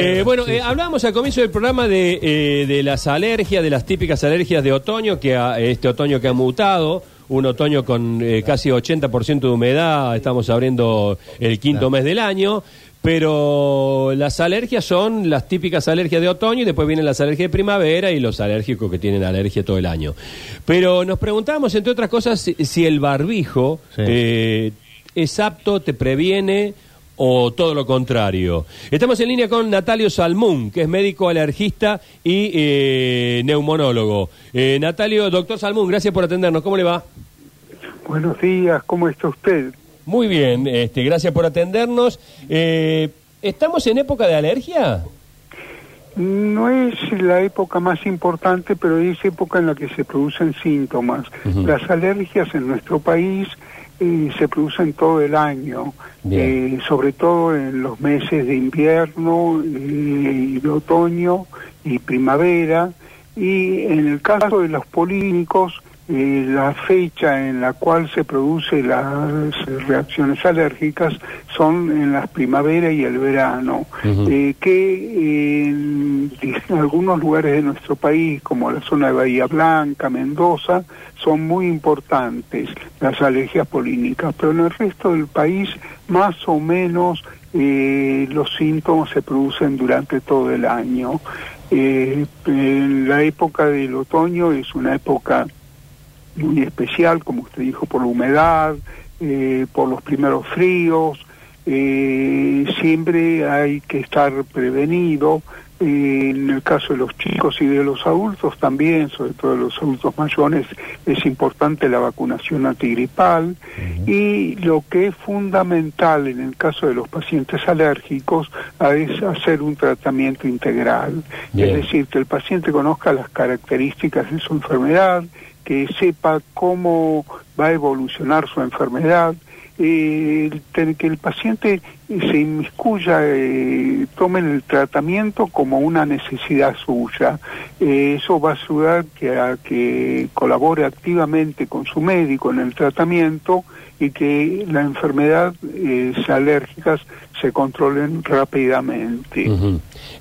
Eh, bueno, eh, hablábamos al comienzo del programa de, eh, de las alergias, de las típicas alergias de otoño, que ha- este otoño que ha mutado, un otoño con eh, casi 80% de humedad, estamos abriendo el quinto mes del año, pero las alergias son las típicas alergias de otoño y después vienen las alergias de primavera y los alérgicos que tienen alergia todo el año. Pero nos preguntábamos, entre otras cosas, si, si el barbijo Sí. eh, es apto, te previene o todo lo contrario. Estamos en línea con Natalio Salmún, que es médico alergista y eh, neumonólogo. Eh, Natalio, doctor Salmún, gracias por atendernos. ¿Cómo le va? Buenos días, ¿cómo está usted? Muy bien, este, gracias por atendernos. Eh, ¿Estamos en época de alergia? No es la época más importante, pero es época en la que se producen síntomas. Las alergias en nuestro país eh, se producen todo el año, eh, sobre todo en los meses de invierno y de otoño y primavera. Y en el caso de los polínicos, eh, la fecha en la cual se producen las reacciones alérgicas son en las primavera y el verano, eh, que en, en algunos lugares de nuestro país, como la zona de Bahía Blanca, Mendoza, son muy importantes las alergias polínicas, pero en el resto del país más o menos eh, los síntomas se producen durante todo el año. Eh, en la época del otoño es una época muy especial, como usted dijo, por la humedad, eh, por los primeros fríos. eh, siempre hay que estar prevenido. eh, en el caso de los chicos y de los adultos también, sobre todo de los adultos mayores, es importante la vacunación antigripal. Y lo que es fundamental en el caso de los pacientes alérgicos es hacer un tratamiento integral. Bien. Es decir, que el paciente conozca las características de su enfermedad, que sepa cómo va a evolucionar su enfermedad, eh, que el paciente se inmiscuya, eh, tome el tratamiento como una necesidad suya. Eh, eso va a ayudar que, a que colabore activamente con su médico en el tratamiento y que la enfermedad eh, alérgicas se controlen rápidamente.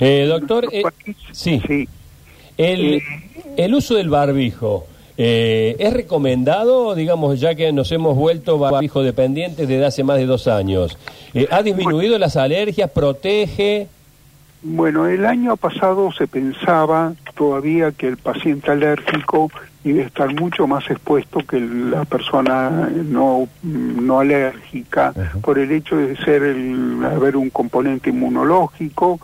Eh, doctor, sí. sí. el, el uso del barbijo. Eh, ¿Es recomendado, digamos, ya que nos hemos vuelto barbijo dependientes desde hace más de dos años? Eh, ¿Ha disminuido las alergias? ¿Protege? Bueno, el año pasado se pensaba todavía que el paciente alérgico iba a estar mucho más expuesto que la persona no, no alérgica por el hecho de ser el, haber un componente inmunológico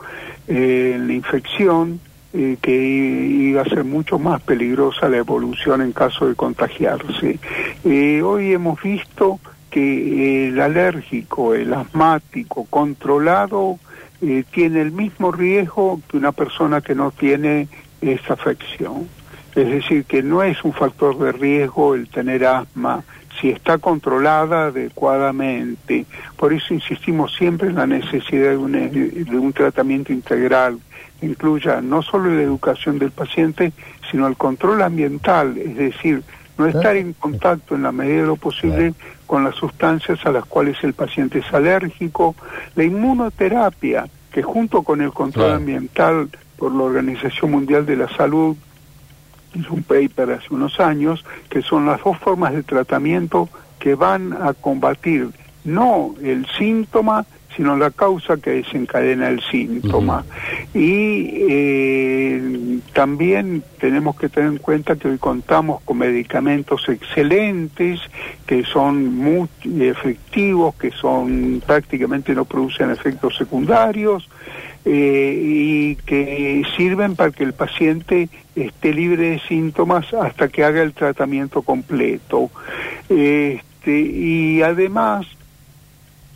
eh, en la infección eh, que iba a ser mucho más peligrosa la evolución en caso de contagiarse. Eh, hoy hemos visto que el alérgico, el asmático controlado, eh, tiene el mismo riesgo que una persona que no tiene esa afección. Es decir, que no es un factor de riesgo el tener asma si está controlada adecuadamente. Por eso insistimos siempre en la necesidad de un, de un tratamiento integral que incluya no solo la educación del paciente, sino el control ambiental, es decir, no estar en contacto en la medida de lo posible con las sustancias a las cuales el paciente es alérgico, la inmunoterapia, que junto con el control ambiental por la Organización Mundial de la Salud, hizo un paper hace unos años, que son las dos formas de tratamiento que van a combatir no el síntoma, sino la causa que desencadena el síntoma. Y eh, también tenemos que tener en cuenta que hoy contamos con medicamentos excelentes, que son muy efectivos, que son prácticamente no producen efectos secundarios, eh, y que sirven para que el paciente esté libre de síntomas hasta que haga el tratamiento completo. Este, y además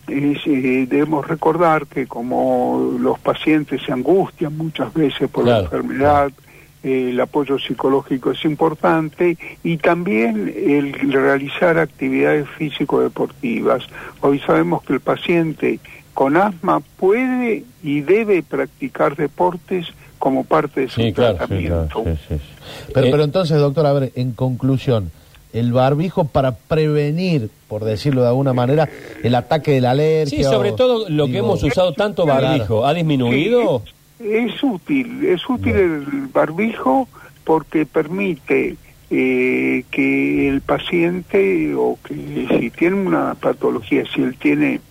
eh, debemos recordar que como los pacientes se angustian muchas veces por Claro, la enfermedad, eh, el apoyo psicológico es importante y también el realizar actividades físico-deportivas. Hoy sabemos que el paciente con asma puede y debe practicar deportes como parte de su Sí, claro, sí, tratamiento. Sí, sí, sí. Pero, Eh, pero entonces, doctor, a ver, en conclusión, el barbijo para prevenir, por decirlo de alguna manera, el ataque de la alergia. Sí, sobre o- todo lo que hemos usado tanto barbijo. ¿Ha disminuido? es útil, es útil el barbijo porque permite eh, que el paciente o que si tiene una patología, si él tiene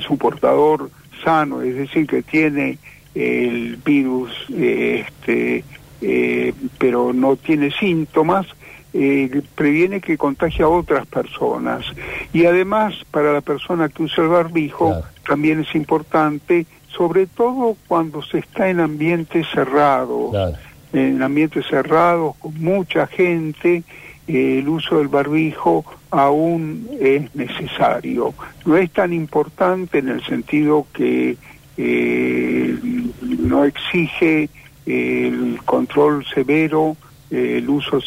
su portador sano, es decir, que tiene el virus, eh, este, eh, pero no tiene síntomas, eh, previene que contagie a otras personas. Y además, para la persona que usa el barbijo, también es importante, sobre todo cuando se está en ambientes cerrados, en ambientes cerrados, con mucha gente, el uso del barbijo aún es necesario. No es tan importante en el sentido que eh, no exige el control severo el uso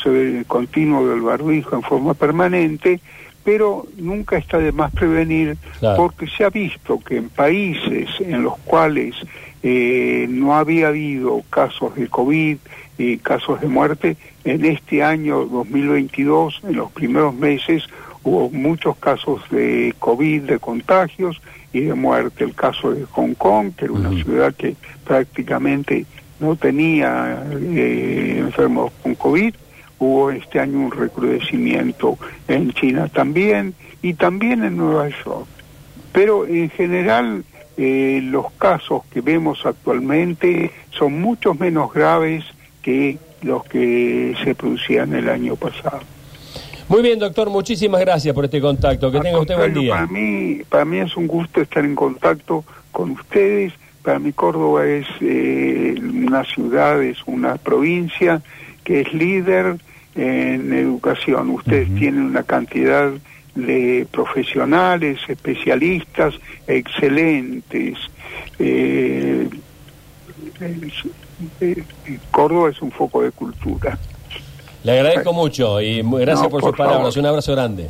continuo del barbijo en forma permanente, pero nunca está de más prevenir porque se ha visto que en países en los cuales eh, no había habido casos de COVID y casos de muerte, en este año 2022, en los primeros meses, hubo muchos casos de COVID, de contagios y de muerte. El caso de Hong Kong, que era una ciudad que prácticamente no tenía eh, enfermos con COVID, hubo este año un recrudecimiento en China también y también en Nueva York. Pero en general eh, los casos que vemos actualmente son mucho menos graves que los que se producían el año pasado. Muy bien, doctor, muchísimas gracias por este contacto. Que tenga usted buen día. Para mí, para mí es un gusto estar en contacto con ustedes para mí Córdoba es eh, una ciudad, es una provincia que es líder en educación. Ustedes tienen una cantidad de profesionales, especialistas, excelentes. Eh, eh, Córdoba es un foco de cultura. Le agradezco mucho y gracias por sus palabras. Un abrazo grande.